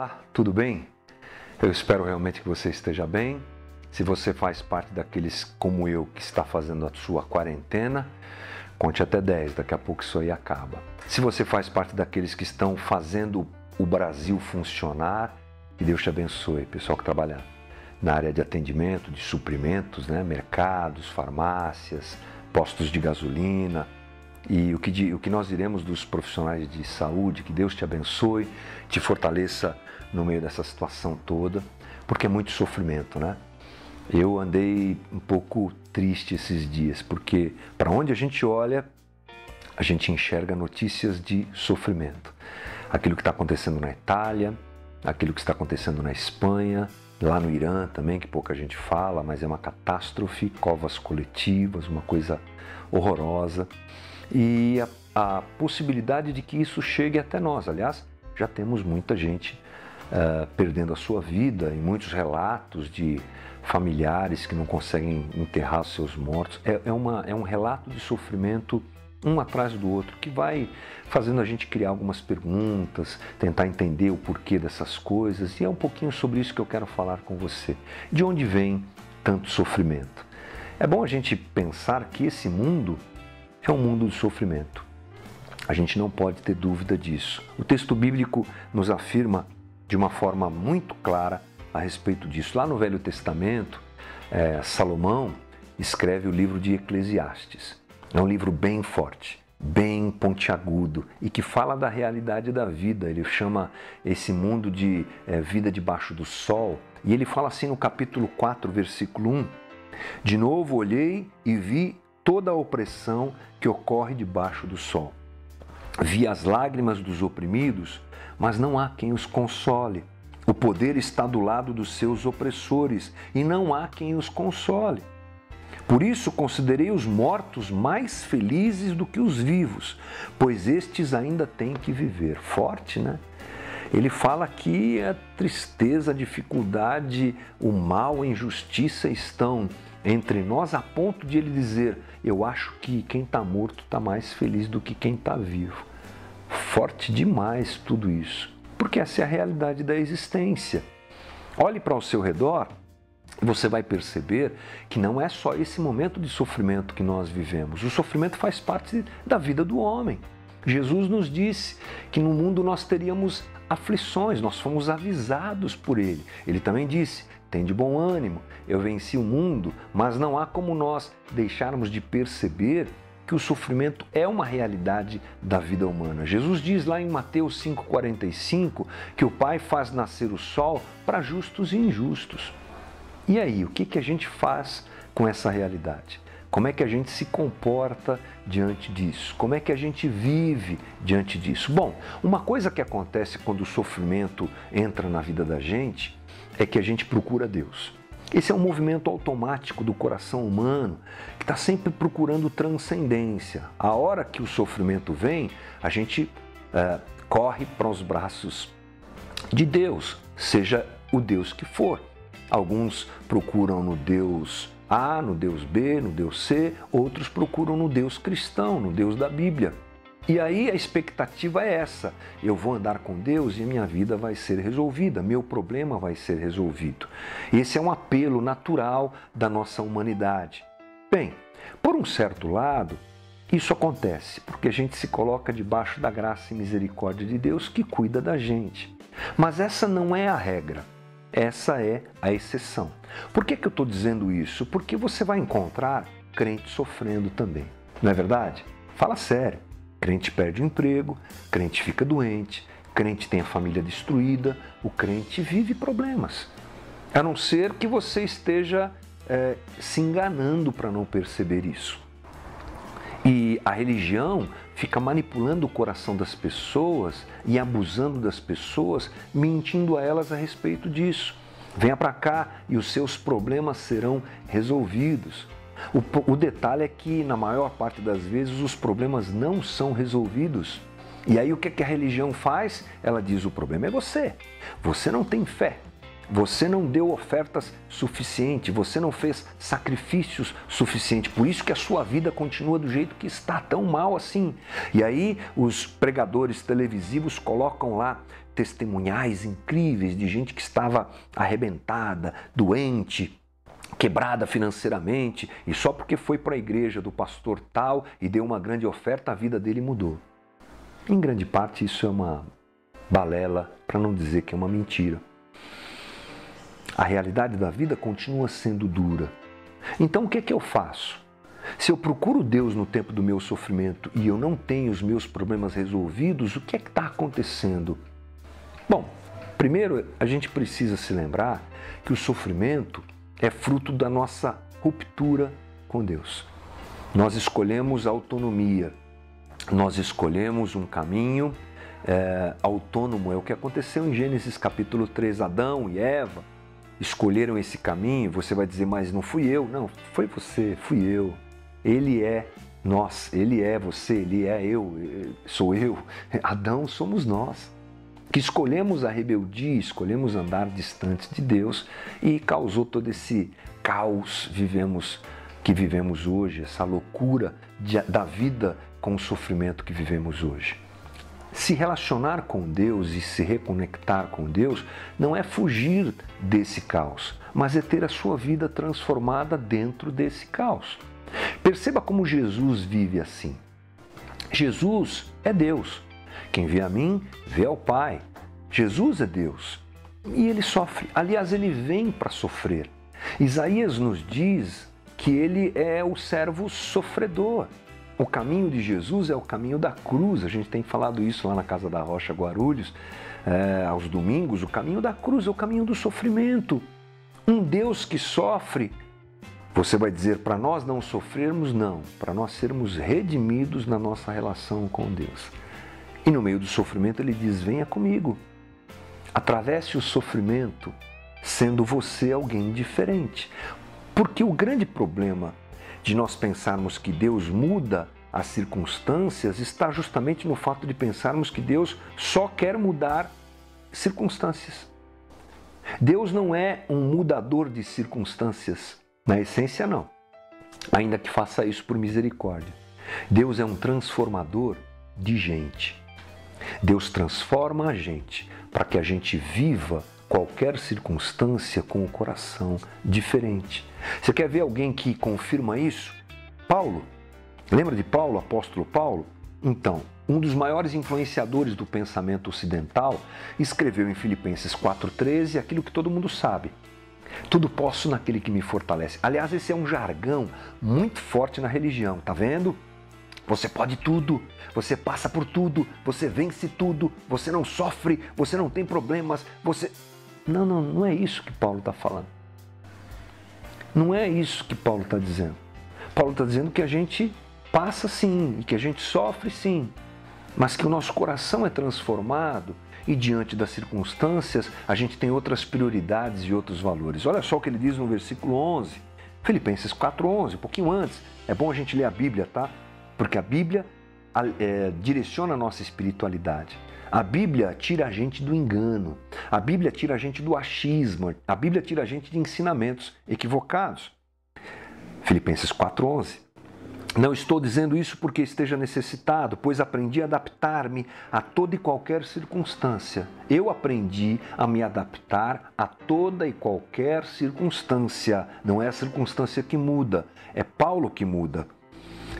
Olá, tudo bem? Eu espero realmente que você esteja bem. Se você faz parte daqueles como eu que está fazendo a sua quarentena, conte até 10, daqui a pouco isso aí acaba. Se você faz parte daqueles que estão fazendo o Brasil funcionar, que Deus te abençoe, pessoal que trabalha na área de atendimento, de suprimentos, né? mercados, farmácias, postos de gasolina, e o que, o que nós diremos dos profissionais de saúde, que Deus te abençoe, te fortaleça no meio dessa situação toda, porque é muito sofrimento, né? Eu andei um pouco triste esses dias, porque para onde a gente olha, a gente enxerga notícias de sofrimento. Aquilo que está acontecendo na Itália, aquilo que está acontecendo na Espanha, lá no Irã também, que pouca gente fala, mas é uma catástrofe, covas coletivas, uma coisa horrorosa e a, a possibilidade de que isso chegue até nós. Aliás, já temos muita gente uh, perdendo a sua vida e muitos relatos de familiares que não conseguem enterrar seus mortos. É, é, uma, é um relato de sofrimento um atrás do outro, que vai fazendo a gente criar algumas perguntas, tentar entender o porquê dessas coisas, e é um pouquinho sobre isso que eu quero falar com você. De onde vem tanto sofrimento? É bom a gente pensar que esse mundo é um mundo de sofrimento. A gente não pode ter dúvida disso. O texto bíblico nos afirma de uma forma muito clara a respeito disso. Lá no Velho Testamento, é, Salomão escreve o livro de Eclesiastes. É um livro bem forte, bem pontiagudo e que fala da realidade da vida. Ele chama esse mundo de é, vida debaixo do sol. E ele fala assim no capítulo 4, versículo 1: De novo olhei e vi toda a opressão que ocorre debaixo do sol. Vi as lágrimas dos oprimidos, mas não há quem os console. O poder está do lado dos seus opressores e não há quem os console. Por isso considerei os mortos mais felizes do que os vivos, pois estes ainda têm que viver. Forte, né? Ele fala que a tristeza, a dificuldade, o mal, a injustiça estão entre nós a ponto de ele dizer: Eu acho que quem está morto está mais feliz do que quem está vivo. Forte demais tudo isso, porque essa é a realidade da existência. Olhe para o seu redor, você vai perceber que não é só esse momento de sofrimento que nós vivemos. O sofrimento faz parte da vida do homem. Jesus nos disse que no mundo nós teríamos aflições, nós fomos avisados por ele. Ele também disse: tem de bom ânimo, eu venci o mundo, mas não há como nós deixarmos de perceber que o sofrimento é uma realidade da vida humana. Jesus diz lá em Mateus 5,45 que o Pai faz nascer o sol para justos e injustos. E aí, o que, que a gente faz com essa realidade? Como é que a gente se comporta diante disso? Como é que a gente vive diante disso? Bom, uma coisa que acontece quando o sofrimento entra na vida da gente é que a gente procura Deus. Esse é um movimento automático do coração humano que está sempre procurando transcendência. A hora que o sofrimento vem, a gente é, corre para os braços de Deus, seja o Deus que for. Alguns procuram no Deus a, no Deus B, no Deus C, outros procuram no Deus cristão, no Deus da Bíblia. E aí a expectativa é essa: eu vou andar com Deus e minha vida vai ser resolvida, meu problema vai ser resolvido. Esse é um apelo natural da nossa humanidade. Bem, por um certo lado, isso acontece porque a gente se coloca debaixo da graça e misericórdia de Deus que cuida da gente. Mas essa não é a regra. Essa é a exceção. Por que, que eu estou dizendo isso? Porque você vai encontrar crente sofrendo também. Não é verdade? Fala sério. Crente perde o emprego, crente fica doente, crente tem a família destruída, o crente vive problemas. A não ser que você esteja é, se enganando para não perceber isso. E a religião fica manipulando o coração das pessoas e abusando das pessoas, mentindo a elas a respeito disso. Venha para cá e os seus problemas serão resolvidos. O, o, detalhe é que, na maior parte das vezes, os problemas não são resolvidos. E aí, o que, é que a religião faz? Ela diz: o problema é você. Você não tem fé. Você não deu ofertas suficientes, você não fez sacrifícios suficientes, por isso que a sua vida continua do jeito que está, tão mal assim. E aí os pregadores televisivos colocam lá testemunhais incríveis de gente que estava arrebentada, doente, quebrada financeiramente, e só porque foi para a igreja do pastor tal e deu uma grande oferta, a vida dele mudou. Em grande parte, isso é uma balela, para não dizer que é uma mentira. A realidade da vida continua sendo dura. Então, o que é que eu faço? Se eu procuro Deus no tempo do meu sofrimento e eu não tenho os meus problemas resolvidos, o que é que está acontecendo? Bom, primeiro a gente precisa se lembrar que o sofrimento é fruto da nossa ruptura com Deus. Nós escolhemos autonomia, nós escolhemos um caminho é, autônomo. É o que aconteceu em Gênesis capítulo 3. Adão e Eva escolheram esse caminho. Você vai dizer, mas não fui eu. Não, foi você, fui eu. Ele é nós, ele é você, ele é eu, sou eu. Adão somos nós que escolhemos a rebeldia, escolhemos andar distantes de Deus e causou todo esse caos vivemos que vivemos hoje, essa loucura de, da vida com o sofrimento que vivemos hoje. Se relacionar com Deus e se reconectar com Deus não é fugir desse caos, mas é ter a sua vida transformada dentro desse caos. Perceba como Jesus vive assim. Jesus é Deus. Quem vê a mim, vê ao Pai. Jesus é Deus. E ele sofre. Aliás, ele vem para sofrer. Isaías nos diz que ele é o servo sofredor. O caminho de Jesus é o caminho da cruz. A gente tem falado isso lá na Casa da Rocha Guarulhos, é, aos domingos. O caminho da cruz é o caminho do sofrimento. Um Deus que sofre. Você vai dizer para nós não sofrermos? Não, para nós sermos redimidos na nossa relação com Deus. E no meio do sofrimento ele diz: Venha comigo. Atravesse o sofrimento sendo você alguém diferente. Porque o grande problema de nós pensarmos que Deus muda as circunstâncias está justamente no fato de pensarmos que Deus só quer mudar circunstâncias. Deus não é um mudador de circunstâncias, na essência, não, ainda que faça isso por misericórdia. Deus é um transformador de gente. Deus transforma a gente para que a gente viva qualquer circunstância com o coração diferente. Você quer ver alguém que confirma isso? Paulo. Lembra de Paulo, apóstolo Paulo? Então, um dos maiores influenciadores do pensamento ocidental escreveu em Filipenses 4,13 aquilo que todo mundo sabe. Tudo posso naquele que me fortalece. Aliás, esse é um jargão muito forte na religião, tá vendo? Você pode tudo, você passa por tudo, você vence tudo, você não sofre, você não tem problemas, você. Não, não, não é isso que Paulo está falando. Não é isso que Paulo está dizendo. Paulo está dizendo que a gente passa sim, que a gente sofre sim, mas que o nosso coração é transformado e diante das circunstâncias a gente tem outras prioridades e outros valores. Olha só o que ele diz no versículo 11, Filipenses 4:11, um pouquinho antes. É bom a gente ler a Bíblia, tá? Porque a Bíblia é, direciona a nossa espiritualidade. A Bíblia tira a gente do engano, a Bíblia tira a gente do achismo, a Bíblia tira a gente de ensinamentos equivocados. Filipenses 4:11. Não estou dizendo isso porque esteja necessitado, pois aprendi a adaptar-me a toda e qualquer circunstância. Eu aprendi a me adaptar a toda e qualquer circunstância. Não é a circunstância que muda, é Paulo que muda.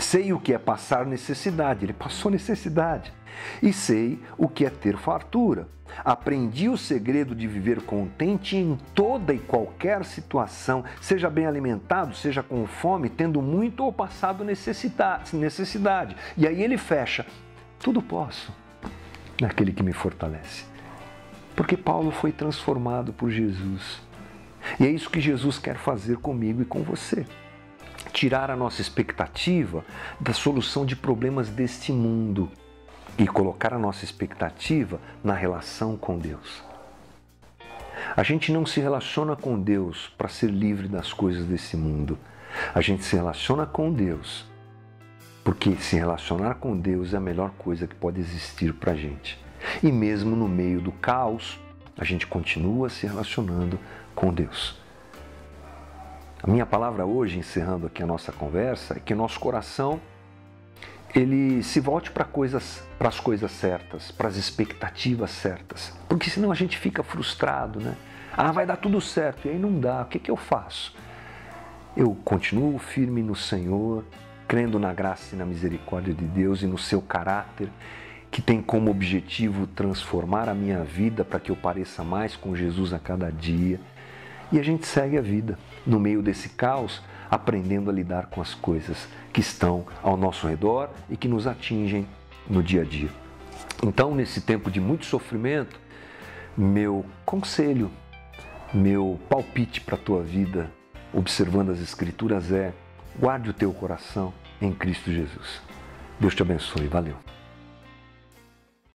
Sei o que é passar necessidade, ele passou necessidade. E sei o que é ter fartura. Aprendi o segredo de viver contente em toda e qualquer situação, seja bem alimentado, seja com fome, tendo muito ou passado necessidade. E aí ele fecha: tudo posso naquele que me fortalece. Porque Paulo foi transformado por Jesus. E é isso que Jesus quer fazer comigo e com você tirar a nossa expectativa da solução de problemas deste mundo e colocar a nossa expectativa na relação com Deus. A gente não se relaciona com Deus para ser livre das coisas desse mundo. A gente se relaciona com Deus porque se relacionar com Deus é a melhor coisa que pode existir para a gente. E mesmo no meio do caos, a gente continua se relacionando com Deus. A minha palavra hoje, encerrando aqui a nossa conversa, é que nosso coração ele se volte para coisas, para as coisas certas, para as expectativas certas, porque senão a gente fica frustrado, né? Ah, vai dar tudo certo e aí não dá. O que, que eu faço? Eu continuo firme no Senhor, crendo na graça e na misericórdia de Deus e no seu caráter, que tem como objetivo transformar a minha vida para que eu pareça mais com Jesus a cada dia. E a gente segue a vida no meio desse caos, aprendendo a lidar com as coisas que estão ao nosso redor e que nos atingem no dia a dia. Então, nesse tempo de muito sofrimento, meu conselho, meu palpite para a tua vida, observando as Escrituras, é guarde o teu coração em Cristo Jesus. Deus te abençoe. Valeu.